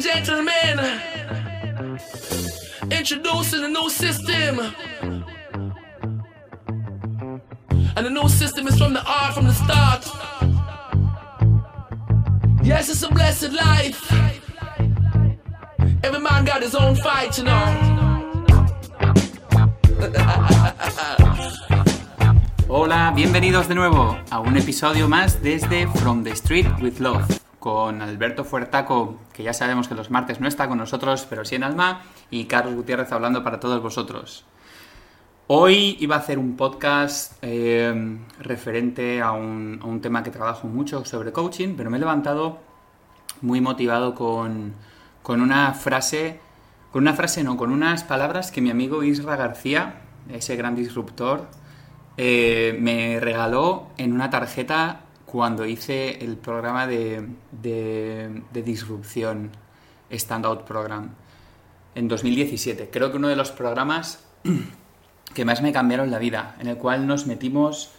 gentlemen, introducing a new system. And the new system is from the art from the start. Yes, it's a blessed life. Every man got his own fight, you know. Hola, bienvenidos de nuevo a un episodio más desde From the Street with Love con Alberto Fuertaco, que ya sabemos que los martes no está con nosotros, pero sí en alma, y Carlos Gutiérrez hablando para todos vosotros. Hoy iba a hacer un podcast eh, referente a un, tema que trabajo mucho sobre coaching, pero me he levantado muy motivado con, con una frase, con una frase no, con unas palabras que mi amigo Isra García, ese gran disruptor, eh, me regaló en una tarjeta cuando hice el programa de, de, de disrupción Standout Program en 2017. Creo que uno de los programas que más me cambiaron la vida, en el cual nos metimos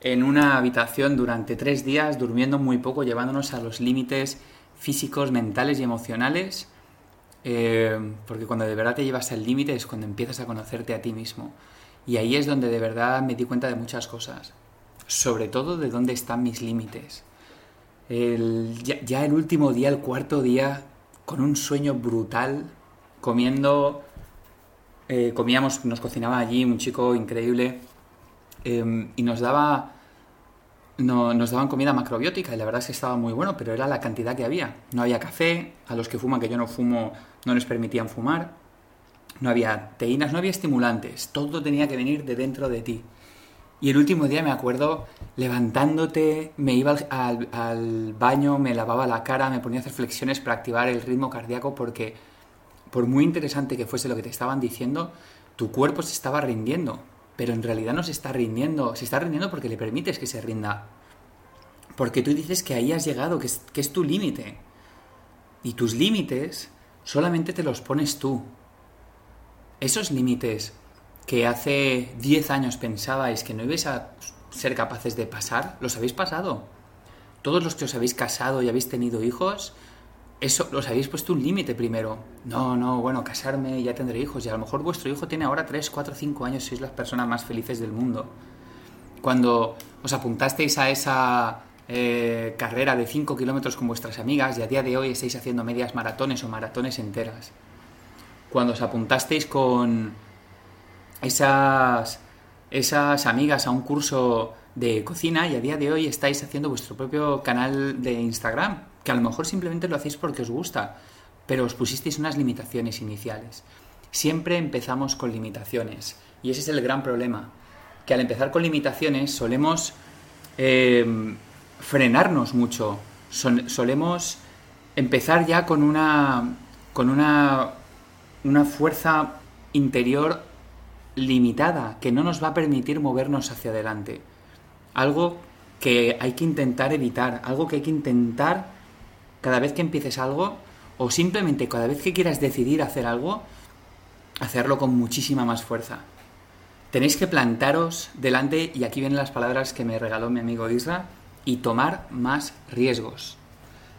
en una habitación durante tres días, durmiendo muy poco, llevándonos a los límites físicos, mentales y emocionales, eh, porque cuando de verdad te llevas al límite es cuando empiezas a conocerte a ti mismo. Y ahí es donde de verdad me di cuenta de muchas cosas, sobre todo de dónde están mis límites. El, ya, el último día, el cuarto día, con un sueño brutal, comiendo, eh, comíamos, nos cocinaba allí un chico increíble eh, y nos daba, no, nos daban comida macrobiótica y la verdad es que estaba muy bueno, pero era la cantidad que había. No había café, a los que fuman, que yo no fumo, no les permitían fumar no había teínas, no había estimulantes, todo tenía que venir de dentro de ti. Y el último día me acuerdo levantándote, me iba al, baño, me lavaba la cara, me ponía a hacer flexiones para activar el ritmo cardíaco porque por muy interesante que fuese lo que te estaban diciendo, tu cuerpo se estaba rindiendo, pero en realidad no se está rindiendo, se está rindiendo porque le permites que se rinda. Porque tú dices que ahí has llegado, que es tu límite. Y tus límites solamente te los pones tú, esos límites que hace 10 años pensabais que no ibais a ser capaces de pasar, los habéis pasado. Todos los que os habéis casado y habéis tenido hijos, eso los habéis puesto un límite primero. No, no, bueno, casarme y ya tendré hijos. Y a lo mejor vuestro hijo tiene ahora 3, 4, 5 años, sois las personas más felices del mundo. Cuando os apuntasteis a esa eh, carrera de 5 kilómetros con vuestras amigas y a día de hoy estáis haciendo medias maratones o maratones enteras cuando os apuntasteis con esas, esas amigas a un curso de cocina y a día de hoy estáis haciendo vuestro propio canal de Instagram, que a lo mejor simplemente lo hacéis porque os gusta, pero os pusisteis unas limitaciones iniciales. Siempre empezamos con limitaciones y ese es el gran problema, que al empezar con limitaciones solemos eh, frenarnos mucho, Sol, solemos empezar ya con una, con una una fuerza interior limitada que no nos va a permitir movernos hacia adelante. Algo que hay que intentar evitar, algo que hay que intentar cada vez que empieces algo o simplemente cada vez que quieras decidir hacer algo, hacerlo con muchísima más fuerza. Tenéis que plantaros delante, y aquí vienen las palabras que me regaló mi amigo Isra, y tomar más riesgos.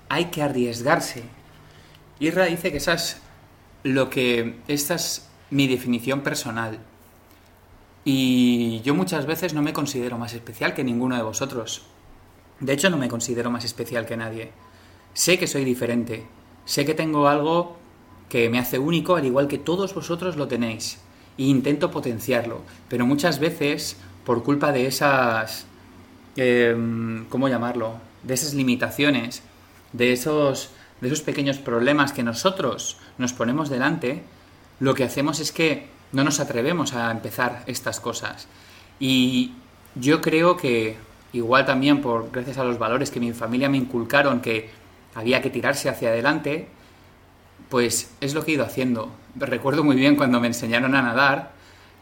Hay que arriesgarse. Isra dice que esas lo que esta es mi definición personal. Y yo muchas veces no me considero más especial que ninguno de vosotros. De hecho, no me considero más especial que nadie. Sé que soy diferente. Sé que tengo algo que me hace único, al igual que todos vosotros lo tenéis. E intento potenciarlo. Pero muchas veces, por culpa de esas... Eh, ¿Cómo llamarlo? De esas limitaciones, de esos de esos pequeños problemas que nosotros nos ponemos delante, lo que hacemos es que no nos atrevemos a empezar estas cosas. Y yo creo que, igual también por gracias a los valores que mi familia me inculcaron, que había que tirarse hacia adelante, pues es lo que he ido haciendo. Recuerdo muy bien cuando me enseñaron a nadar,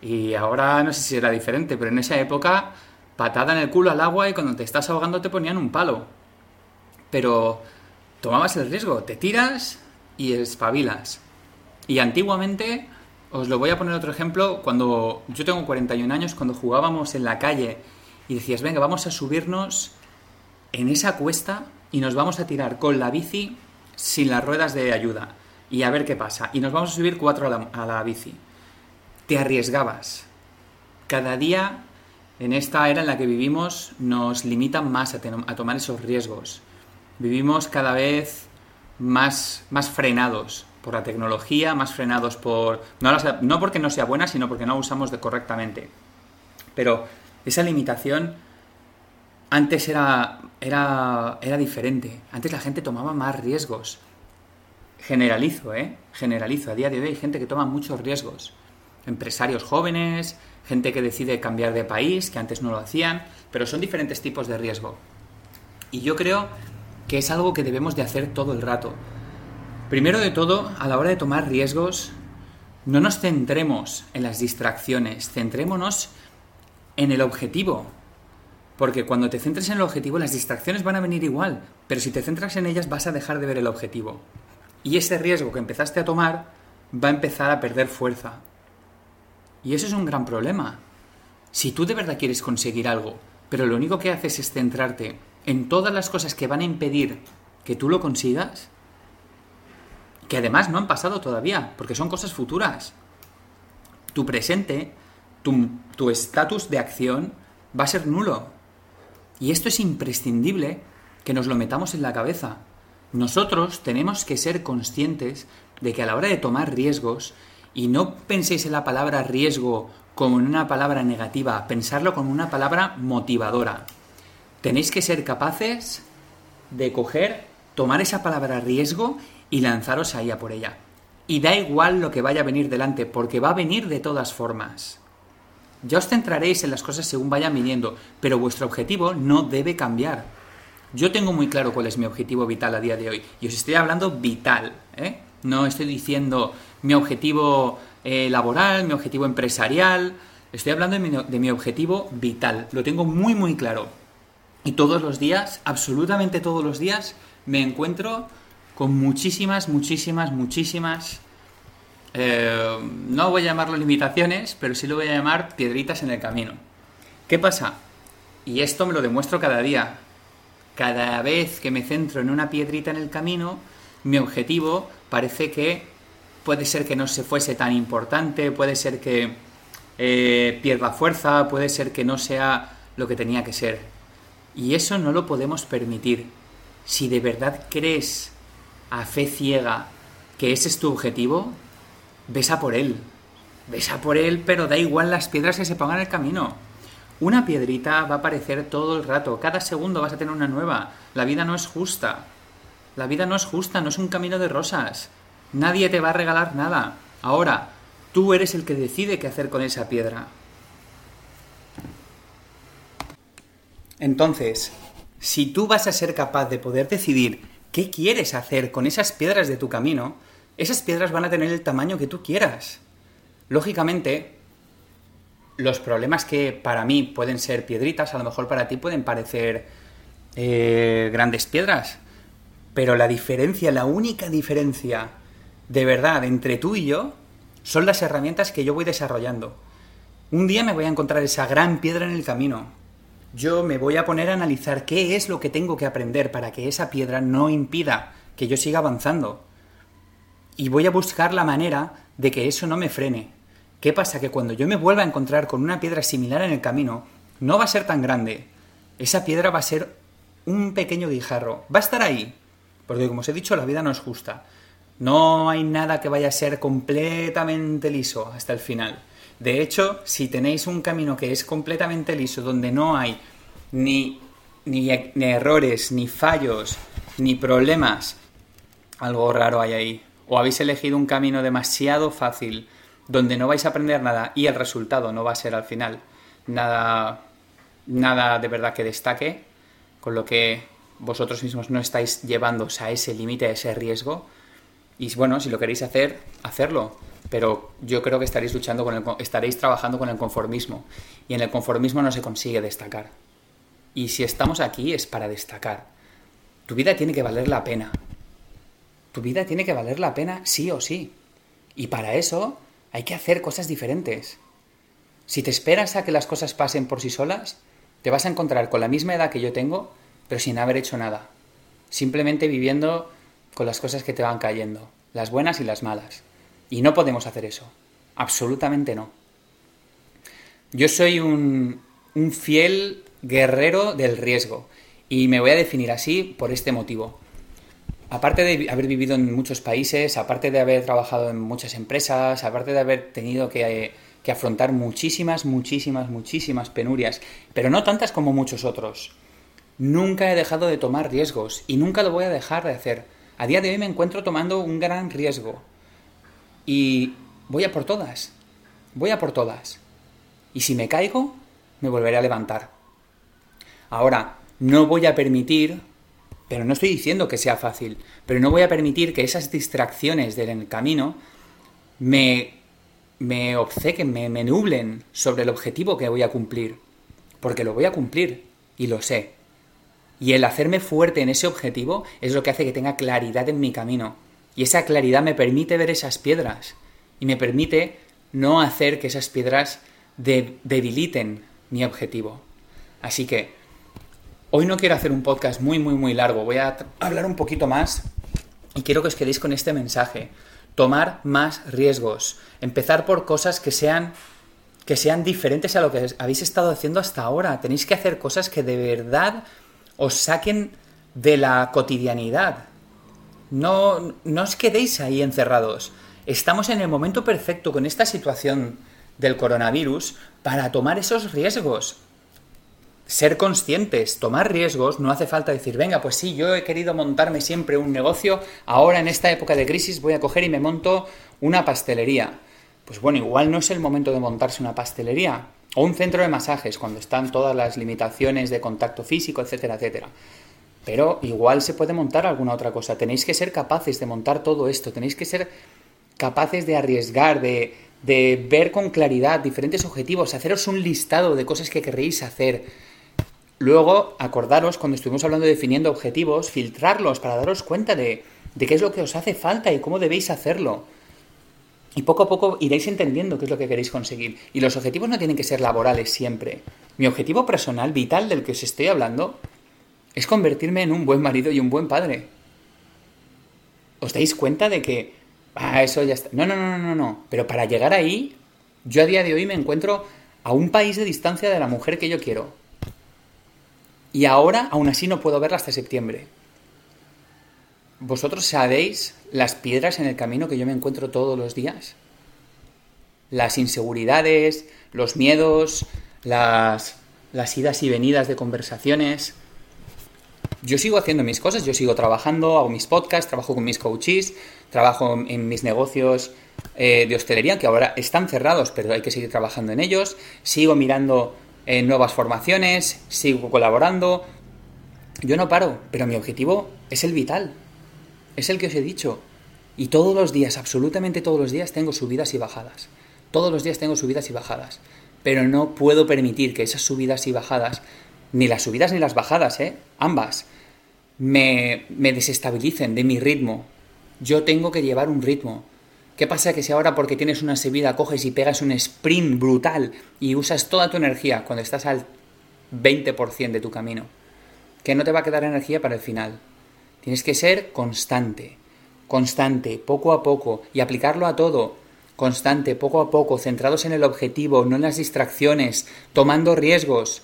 y ahora no sé si era diferente, pero en esa época patada en el culo al agua y cuando te estás ahogando te ponían un palo. Pero tomabas el riesgo, te tiras y espabilas. Y antiguamente, os lo voy a poner otro ejemplo, cuando yo tengo 41 años, cuando jugábamos en la calle y decías, venga, vamos a subirnos en esa cuesta y nos vamos a tirar con la bici sin las ruedas de ayuda y a ver qué pasa. Y nos vamos a subir cuatro a la, bici. Te arriesgabas. Cada día en esta era en la que vivimos nos limitan más a, a tomar esos riesgos. Vivimos cada vez más, más frenados por la tecnología, más frenados por... No, no porque no sea buena, sino porque no usamos correctamente. Pero esa limitación antes era, era, era diferente. Antes la gente tomaba más riesgos. Generalizo, ¿eh? Generalizo. A día de hoy hay gente que toma muchos riesgos. Empresarios jóvenes, gente que decide cambiar de país, que antes no lo hacían, pero son diferentes tipos de riesgo. Y yo creo que es algo que debemos de hacer todo el rato. Primero de todo, a la hora de tomar riesgos, no nos centremos en las distracciones, centrémonos en el objetivo. Porque cuando te centres en el objetivo, las distracciones van a venir igual, pero si te centras en ellas vas a dejar de ver el objetivo. Y ese riesgo que empezaste a tomar va a empezar a perder fuerza. Y eso es un gran problema. Si tú de verdad quieres conseguir algo, pero lo único que haces es centrarte en todas las cosas que van a impedir que tú lo consigas, que además no han pasado todavía, porque son cosas futuras. Tu presente, tu tu estatus de acción va a ser nulo. Y esto es imprescindible que nos lo metamos en la cabeza. Nosotros tenemos que ser conscientes de que a la hora de tomar riesgos, y no penséis en la palabra riesgo como en una palabra negativa, pensarlo como una palabra motivadora. Tenéis que ser capaces de coger, tomar esa palabra riesgo y lanzaros ahí a por ella. Y da igual lo que vaya a venir delante, porque va a venir de todas formas. Ya os centraréis en las cosas según vayan viniendo, pero vuestro objetivo no debe cambiar. Yo tengo muy claro cuál es mi objetivo vital a día de hoy. Y os estoy hablando vital, ¿eh? No estoy diciendo mi objetivo eh, laboral, mi objetivo empresarial. Estoy hablando de de mi objetivo vital. Lo tengo muy, muy claro. Y todos los días, absolutamente todos los días, me encuentro con muchísimas, muchísimas, muchísimas... eh, no voy a llamarlo limitaciones, pero sí lo voy a llamar piedritas en el camino. ¿Qué pasa? Y esto me lo demuestro cada día. Cada vez que me centro en una piedrita en el camino, mi objetivo parece que puede ser que no se fuese tan importante, puede ser que eh, pierda fuerza, puede ser que no sea lo que tenía que ser. Y eso no lo podemos permitir. Si de verdad crees a fe ciega que ese es tu objetivo, ves a por él. Ves a por él, pero da igual las piedras que se pongan en el camino. Una piedrita va a aparecer todo el rato, cada segundo vas a tener una nueva. La vida no es justa. La vida no es justa, no es un camino de rosas. Nadie te va a regalar nada. Ahora, tú eres el que decide qué hacer con esa piedra. Entonces, si tú vas a ser capaz de poder decidir qué quieres hacer con esas piedras de tu camino, esas piedras van a tener el tamaño que tú quieras. Lógicamente, los problemas que para mí pueden ser piedritas, a lo mejor para ti pueden parecer eh, grandes piedras. Pero la diferencia, la única diferencia de verdad entre tú y yo son las herramientas que yo voy desarrollando. Un día me voy a encontrar esa gran piedra en el camino. Yo me voy a poner a analizar qué es lo que tengo que aprender para que esa piedra no impida que yo siga avanzando. Y voy a buscar la manera de que eso no me frene. ¿Qué pasa? Que cuando yo me vuelva a encontrar con una piedra similar en el camino, no va a ser tan grande. Esa piedra va a ser un pequeño guijarro. Va a estar ahí. Porque como os he dicho, la vida no es justa. No hay nada que vaya a ser completamente liso hasta el final. De hecho, si tenéis un camino que es completamente liso, donde no hay ni, ni, ni errores, ni fallos, ni problemas, algo raro hay ahí. O habéis elegido un camino demasiado fácil, donde no vais a aprender nada y el resultado no va a ser al final nada, nada de verdad que destaque, con lo que vosotros mismos no estáis llevándose a ese límite, a ese riesgo. Y bueno, si lo queréis hacer, hacerlo. Pero yo creo que estaréis luchando con el, estaréis trabajando con el conformismo. Y en el conformismo no se consigue destacar. Y si estamos aquí es para destacar. Tu vida tiene que valer la pena. Tu vida tiene que valer la pena sí o sí. Y para eso hay que hacer cosas diferentes. Si te esperas a que las cosas pasen por sí solas, te vas a encontrar con la misma edad que yo tengo, pero sin haber hecho nada. Simplemente viviendo con las cosas que te van cayendo, las buenas y las malas. Y no podemos hacer eso. Absolutamente no. Yo soy un, un fiel guerrero del riesgo y me voy a definir así por este motivo. Aparte de haber vivido en muchos países, aparte de haber trabajado en muchas empresas, aparte de haber tenido que, que afrontar muchísimas, muchísimas, muchísimas penurias, pero no tantas como muchos otros, nunca he dejado de tomar riesgos y nunca lo voy a dejar de hacer. A día de hoy me encuentro tomando un gran riesgo y voy a por todas, voy a por todas. Y si me caigo, me volveré a levantar. Ahora, no voy a permitir, pero no estoy diciendo que sea fácil, pero no voy a permitir que esas distracciones del camino me, me obcequen, me, me nublen sobre el objetivo que voy a cumplir. Porque lo voy a cumplir y lo sé. Y el hacerme fuerte en ese objetivo es lo que hace que tenga claridad en mi camino. Y esa claridad me permite ver esas piedras y me permite no hacer que esas piedras debiliten mi objetivo. Así que hoy no quiero hacer un podcast muy, muy, muy largo. Voy a hablar un poquito más y quiero que os quedéis con este mensaje. Tomar más riesgos. Empezar por cosas que sean que sean diferentes a lo que habéis estado haciendo hasta ahora. Tenéis que hacer cosas que de verdad os saquen de la cotidianidad. No, no os quedéis ahí encerrados. Estamos en el momento perfecto con esta situación del coronavirus para tomar esos riesgos. Ser conscientes, tomar riesgos, no hace falta decir, venga, pues sí, yo he querido montarme siempre un negocio, ahora en esta época de crisis voy a coger y me monto una pastelería. Pues bueno, igual no es el momento de montarse una pastelería, o un centro de masajes, cuando están todas las limitaciones de contacto físico, etcétera, etcétera. Pero igual se puede montar alguna otra cosa. Tenéis que ser capaces de montar todo esto. Tenéis que ser capaces de arriesgar, de, de ver con claridad diferentes objetivos, haceros un listado de cosas que querréis hacer. Luego, acordaros, cuando estuvimos hablando de definiendo objetivos, filtrarlos para daros cuenta de, de qué es lo que os hace falta y cómo debéis hacerlo. Y poco a poco iréis entendiendo qué es lo que queréis conseguir. Y los objetivos no tienen que ser laborales siempre. Mi objetivo personal, vital del que os estoy hablando, es convertirme en un buen marido y un buen padre. ¿Os dais cuenta de que... Ah, eso ya está. No, no, no, no, no. Pero para llegar ahí, yo a día de hoy me encuentro a un país de distancia de la mujer que yo quiero. Y ahora, aún así, no puedo verla hasta septiembre. ¿Vosotros sabéis las piedras en el camino que yo me encuentro todos los días? Las inseguridades, los miedos, las, las idas y venidas de conversaciones. Yo sigo haciendo mis cosas, yo sigo trabajando, hago mis podcasts, trabajo con mis coaches, trabajo en mis negocios eh, de hostelería, que ahora están cerrados, pero hay que seguir trabajando en ellos. Sigo mirando eh, nuevas formaciones, sigo colaborando. Yo no paro, pero mi objetivo es el vital, es el que os he dicho. Y todos los días, absolutamente todos los días, tengo subidas y bajadas. Todos los días tengo subidas y bajadas. Pero no puedo permitir que esas subidas y bajadas, ni las subidas ni las bajadas, ¿eh? ambas, me, me desestabilicen de mi ritmo. Yo tengo que llevar un ritmo. ¿Qué pasa que si ahora porque tienes una subida coges y pegas un sprint brutal y usas toda tu energía cuando estás al 20% de tu camino? Que no te va a quedar energía para el final. Tienes que ser constante, constante, poco a poco, y aplicarlo a todo. Constante, poco a poco, centrados en el objetivo, no en las distracciones, tomando riesgos.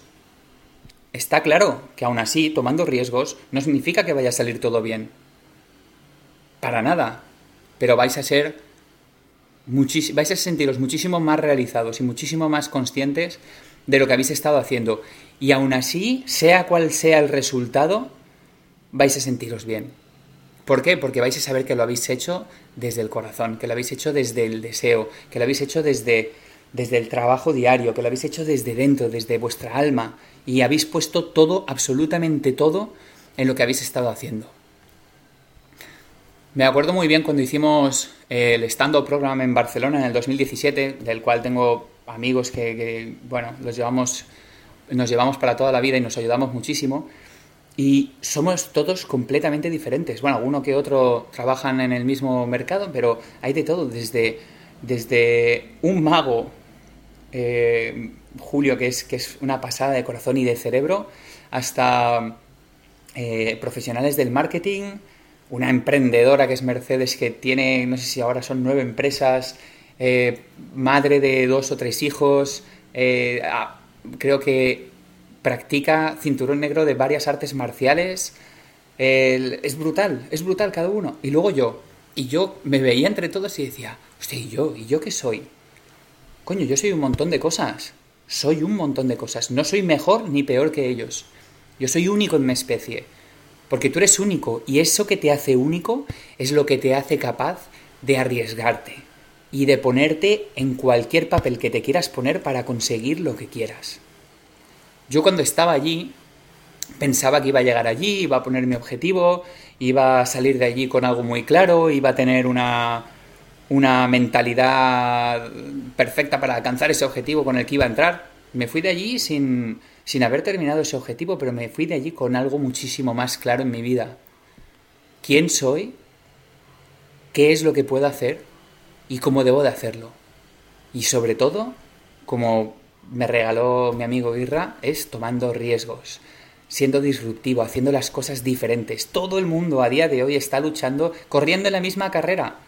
Está claro que aún así, tomando riesgos, no significa que vaya a salir todo bien. Para nada. Pero vais a ser vais a sentiros muchísimo más realizados y muchísimo más conscientes de lo que habéis estado haciendo. Y aún así, sea cual sea el resultado, vais a sentiros bien. ¿Por qué? Porque vais a saber que lo habéis hecho desde el corazón, que lo habéis hecho desde el deseo, que lo habéis hecho desde, desde el trabajo diario, que lo habéis hecho desde dentro, desde vuestra alma, y habéis puesto todo, absolutamente todo, en lo que habéis estado haciendo. Me acuerdo muy bien cuando hicimos el stand-up program en Barcelona en el 2017, del cual tengo amigos que, que, bueno, los llevamos, nos llevamos para toda la vida y nos ayudamos muchísimo. Y somos todos completamente diferentes. Bueno, uno que otro trabajan en el mismo mercado, pero hay de todo, desde, desde un mago, eh, Julio, que es, que es una pasada de corazón y de cerebro, hasta eh, profesionales del marketing, una emprendedora que es Mercedes, que tiene, no sé si ahora son nueve empresas, eh, madre de dos o tres hijos, eh, creo que practica cinturón negro de varias artes marciales. es brutal, es brutal cada uno. Y luego yo, y yo me veía entre todos y decía, hostia, ¿y yo? ¿Y yo qué soy? Coño, yo soy un montón de cosas. Soy un montón de cosas. No soy mejor ni peor que ellos. Yo soy único en mi especie. Porque tú eres único y eso que te hace único es lo que te hace capaz de arriesgarte y de ponerte en cualquier papel que te quieras poner para conseguir lo que quieras. Yo cuando estaba allí pensaba que iba a llegar allí, iba a poner mi objetivo, iba a salir de allí con algo muy claro, iba a tener una, una mentalidad perfecta para alcanzar ese objetivo con el que iba a entrar. Me fui de allí sin, sin haber terminado ese objetivo, pero me fui de allí con algo muchísimo más claro en mi vida. ¿Quién soy? ¿Qué es lo que puedo hacer? ¿Y cómo debo de hacerlo? Y sobre todo, como me regaló mi amigo Irra, es tomando riesgos, siendo disruptivo, haciendo las cosas diferentes. Todo el mundo a día de hoy está luchando, corriendo en la misma carrera,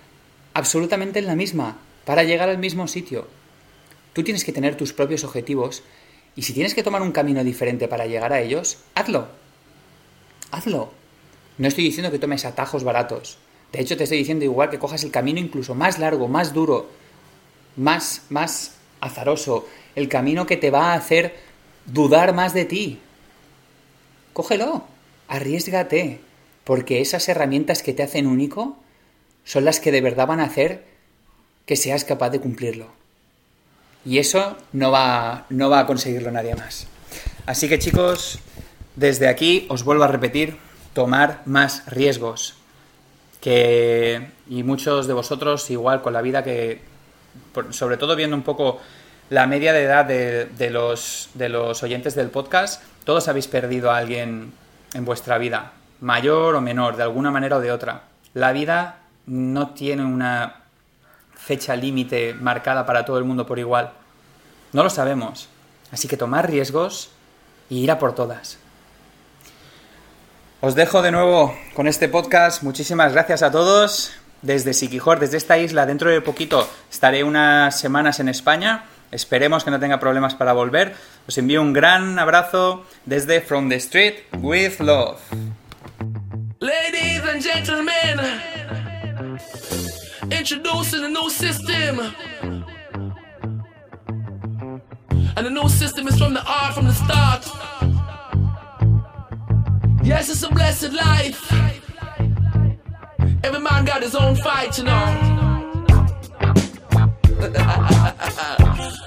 absolutamente en la misma, para llegar al mismo sitio. Tú tienes que tener tus propios objetivos y si tienes que tomar un camino diferente para llegar a ellos, hazlo. Hazlo. No estoy diciendo que tomes atajos baratos. De hecho, te estoy diciendo igual que cojas el camino incluso más largo, más duro, más, más azaroso, el camino que te va a hacer dudar más de ti. Cógelo, arriesgate, porque esas herramientas que te hacen único son las que de verdad van a hacer que seas capaz de cumplirlo. Y eso no va, no va a conseguirlo nadie más. Así que chicos, desde aquí os vuelvo a repetir, tomar más riesgos. Que, y muchos de vosotros, igual con la vida que, sobre todo viendo un poco la media de edad de, los, de los oyentes del podcast, todos habéis perdido a alguien en vuestra vida, mayor o menor, de alguna manera o de otra. La vida no tiene una fecha límite marcada para todo el mundo por igual. No lo sabemos. Así que tomar riesgos y ir a por todas. Os dejo de nuevo con este podcast. Muchísimas gracias a todos. Desde Siquijor, desde esta isla, dentro de poquito estaré unas semanas en España. Esperemos que no tenga problemas para volver. Os envío un gran abrazo desde From the Street with Love. Ladies and gentlemen, introducing a new system. And the new system is from the art from the start. Yes, it's a blessed life. Every man got his own fight, you know.